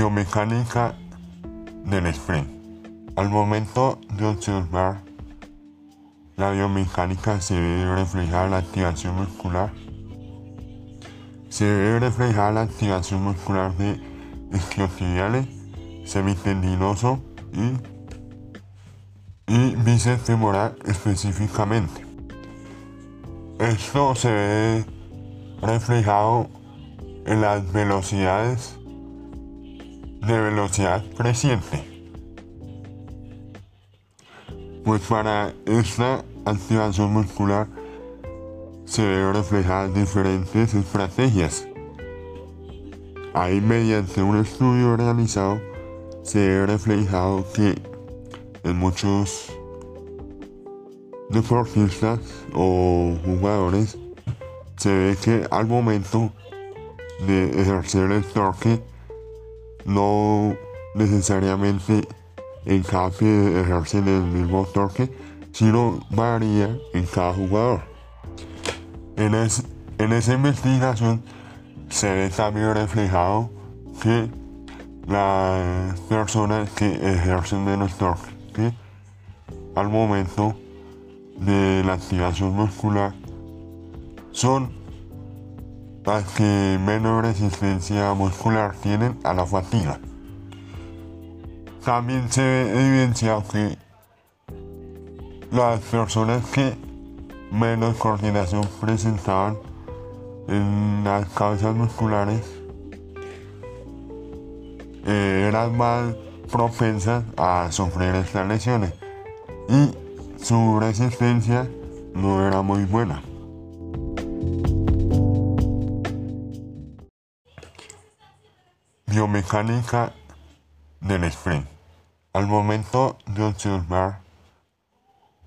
Biomecánica del sprint. Al momento de observar la biomecánica se ve reflejada la activación muscular. Se ve reflejada la activación muscular de isquiotibiales, semitendinoso y, y bíceps femoral específicamente. Esto se ve reflejado en las velocidades de velocidad creciente. Pues para esta activación muscular se ven reflejadas diferentes estrategias. Ahí mediante un estudio realizado se ve reflejado que en muchos deportistas o jugadores se ve que al momento de ejercer el torque no necesariamente en cada pie ejercen el mismo torque, sino varía en cada jugador. En, en esa investigación se ve también reflejado que las personas que ejercen menos torque al momento de la activación muscular son las que menos resistencia muscular tienen a la fatiga. También se ve evidenciado que las personas que menos coordinación presentaban en las cabezas musculares eh, eran más propensas a sufrir estas lesiones y su resistencia no era muy buena. Biomecánica del sprint. Al momento de observar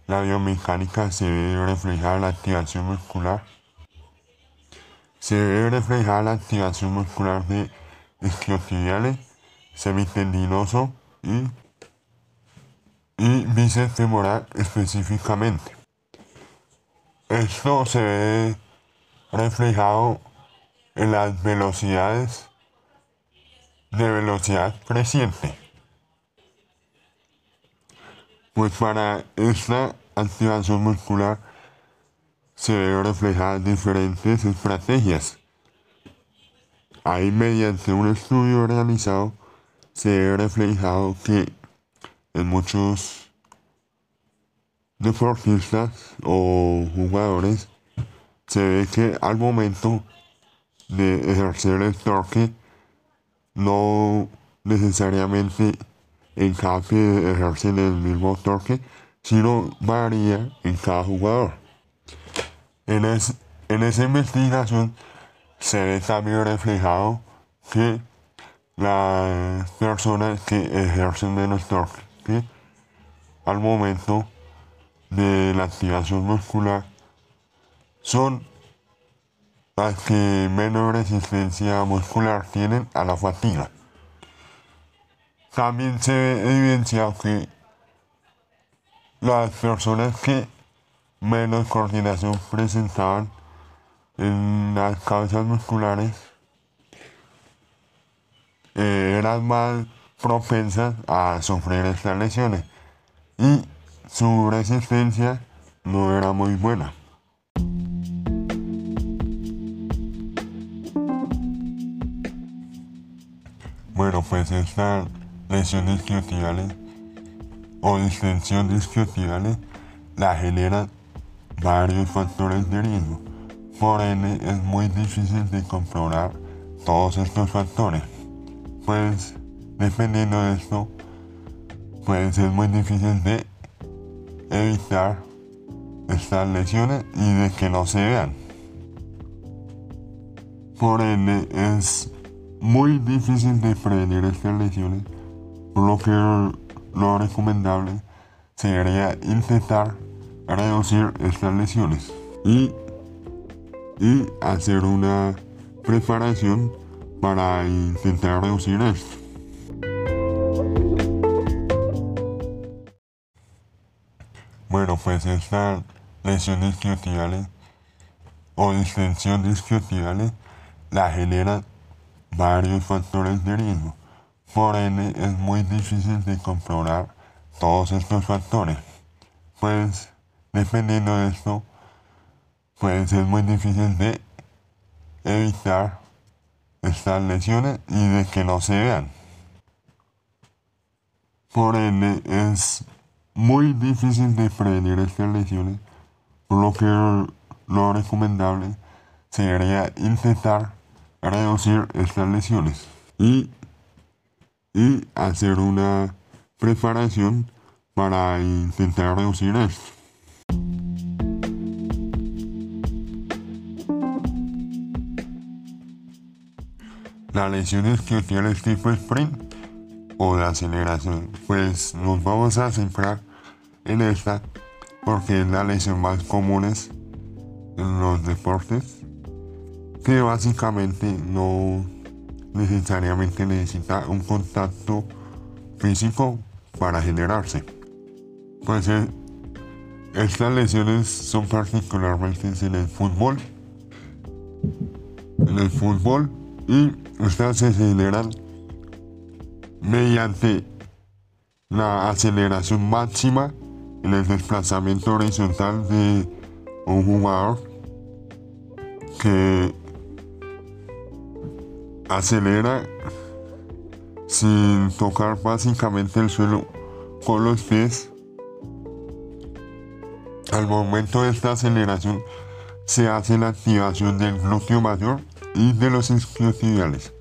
la biomecánica se ve reflejada la activación muscular. Se ve reflejada la activación muscular de isquiotibiales, semitendinoso y, y bíceps femoral específicamente. Esto se ve reflejado en las velocidades de velocidad creciente. Pues para esta activación muscular se ven reflejadas diferentes estrategias. Ahí mediante un estudio realizado se ve reflejado que en muchos deportistas o jugadores se ve que al momento de ejercer el torque no necesariamente en cada pie ejercen el mismo torque, sino varía en cada jugador. En, en esa investigación se ve también reflejado que las personas que ejercen menos torque al momento de la activación muscular son las que menos resistencia muscular tienen a la fatiga. También se ve evidenciado que las personas que menos coordinación presentaban en las cabezas musculares eh, eran más propensas a sufrir estas lesiones y su resistencia no era muy buena. Bueno, pues esta lesión isquiotibiales o distensión isquiotibiales la generan varios factores de riesgo. Por ende, es muy difícil de comprobar todos estos factores. Pues, dependiendo de esto, puede ser muy difícil de evitar estas lesiones y de que no se vean. Por ende, es muy difícil de prevenir estas lesiones, por lo que lo recomendable sería intentar reducir estas lesiones y, y hacer una preparación para intentar reducir esto. Bueno, pues esta lesión isquiotibiales o distensión de isquiotibiales la genera varios factores de riesgo. Por ende, es muy difícil de controlar todos estos factores. Pues, dependiendo de esto, pues es muy difícil de evitar estas lesiones y de que no se vean. Por ende, es muy difícil de prevenir estas lesiones, por lo que lo recomendable sería intentar reducir estas lesiones. Y, y hacer una preparación para intentar reducir esto. La lesión isquiotibial tipo sprint o de aceleración, pues nos vamos a centrar en esta porque es la lesión más común en los deportes que básicamente no necesariamente necesita un contacto físico para generarse. Pues eh, estas lesiones son particularmente en el fútbol, en el fútbol y estas se generan mediante la aceleración máxima en el desplazamiento horizontal de un jugador que acelera sin tocar básicamente el suelo con los pies. Al momento de esta aceleración se hace la activación del glúteo mayor y de los isquiotibiales.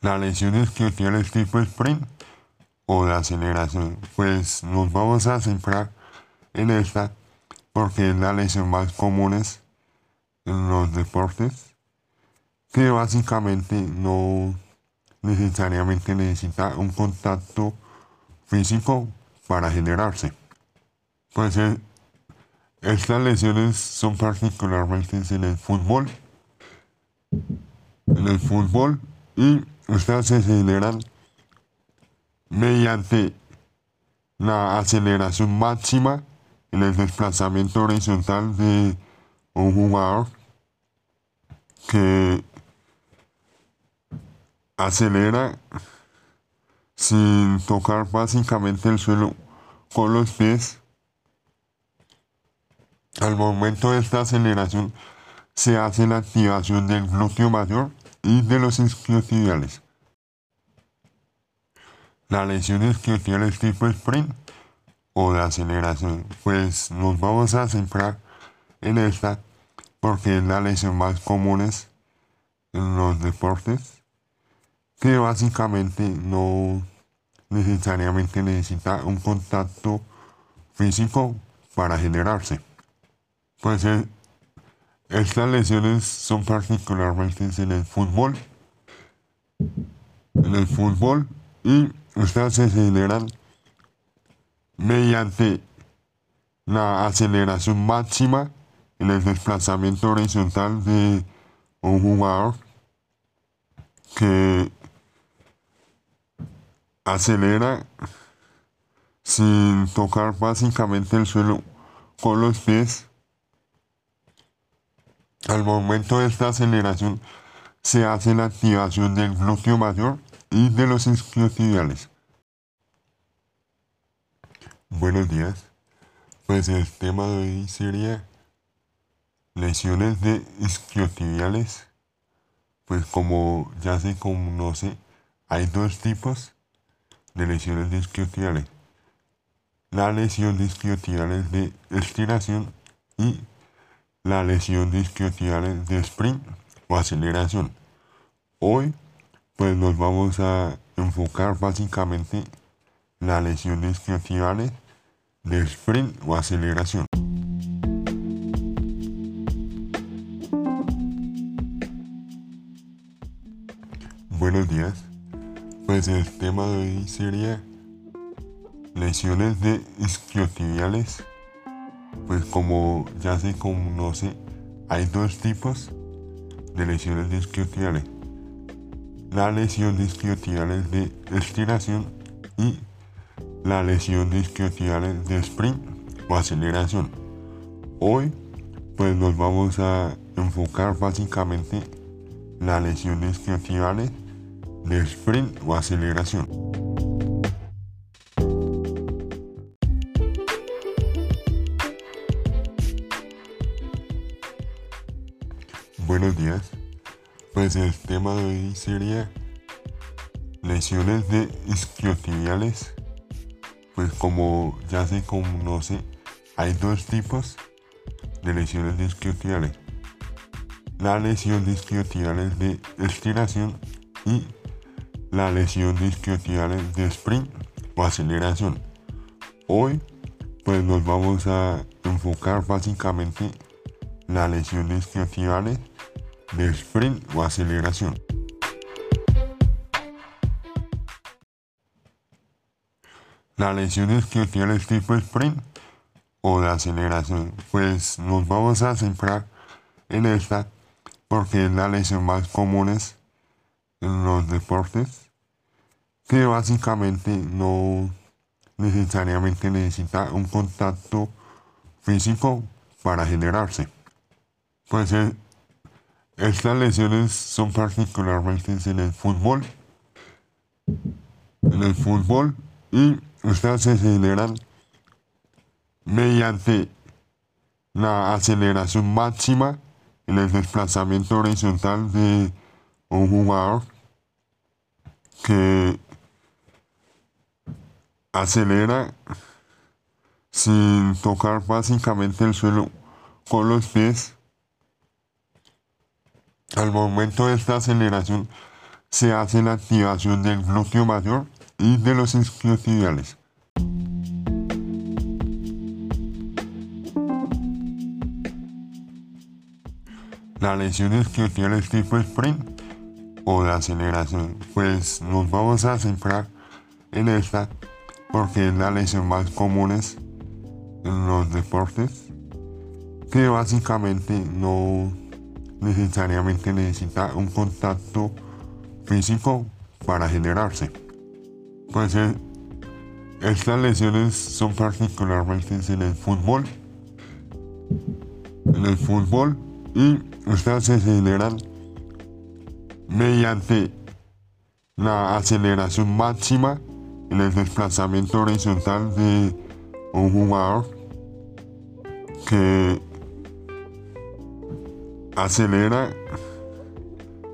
La lesión isquiotibial es tipo sprint o de aceleración, pues nos vamos a centrar en esta porque es la lesión más común en los deportes que básicamente no necesariamente necesita un contacto físico para generarse. Pues estas lesiones son particularmente en el fútbol, en el fútbol y estas se generan mediante la aceleración máxima en el desplazamiento horizontal de un jugador que acelera sin tocar básicamente el suelo con los pies. Al momento de esta aceleración se hace la activación del glúteo mayor y de los isquiotibiales. La lesión isquiotibial es tipo sprint o de aceleración, pues nos vamos a centrar en esta porque es la lesión más común en los deportes que básicamente no necesariamente necesita un contacto físico para generarse. Pues eh, estas lesiones son particularmente en el fútbol, en el fútbol y estas se generan mediante la aceleración máxima en el desplazamiento horizontal de un jugador que acelera sin tocar básicamente el suelo con los pies al momento de esta aceleración se hace la activación del glúteo mayor y de los isquiotibiales. Buenos días. Pues el tema de hoy sería lesiones de isquiotibiales. Pues como ya se conoce, hay dos tipos de lesiones de isquiotibiales. La lesión de isquiotibiales de estiración y la lesión de isquiotibiales de sprint o aceleración. Hoy pues nos vamos a enfocar básicamente la lesión de isquiotibiales de sprint o aceleración. Buenos días. Pues el tema de hoy sería lesiones de isquiotibiales pues como ya se conoce, hay dos tipos de lesiones isquiotibiales. La lesión isquiotibiales de estiración y la lesión isquiotibiales de sprint o aceleración. Hoy pues nos vamos a enfocar básicamente las lesiones isquiotibiales de sprint o aceleración. Buenos días. Pues el tema de hoy sería lesiones de isquiotibiales. Pues como ya se conoce, hay dos tipos de lesiones de isquiotibiales. La lesión de isquiotibiales de estiración y la lesión de isquiotibiales de sprint o aceleración. Hoy pues nos vamos a enfocar básicamente la lesión de isquiotibiales de sprint o aceleración. La lesión isquiotibiales tipo sprint o de aceleración, pues nos vamos a centrar en esta porque es la lesión más común en los deportes que básicamente no necesariamente necesita un contacto físico para generarse. Pues eh, estas lesiones son particularmente en el fútbol. En el fútbol y estas se generan mediante la aceleración máxima en el desplazamiento horizontal de un jugador que acelera sin tocar básicamente el suelo con los pies. Al momento de esta aceleración se hace la activación del glúteo mayor y de los isquiotibiales. La lesión isquiotibial tipo sprint o de aceleración, pues nos vamos a centrar en esta porque es la lesión más común en los deportes que básicamente no necesariamente necesita un contacto físico para generarse. Pues eh, estas lesiones son particularmente en el fútbol. En el fútbol y estas se generan mediante la aceleración máxima en el desplazamiento horizontal de un jugador que acelera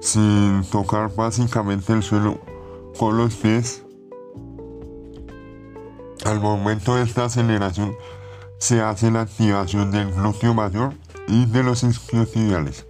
sin tocar básicamente el suelo con los pies al momento de esta aceleración se hace la activación del glúteo mayor y de los isquiotibiales.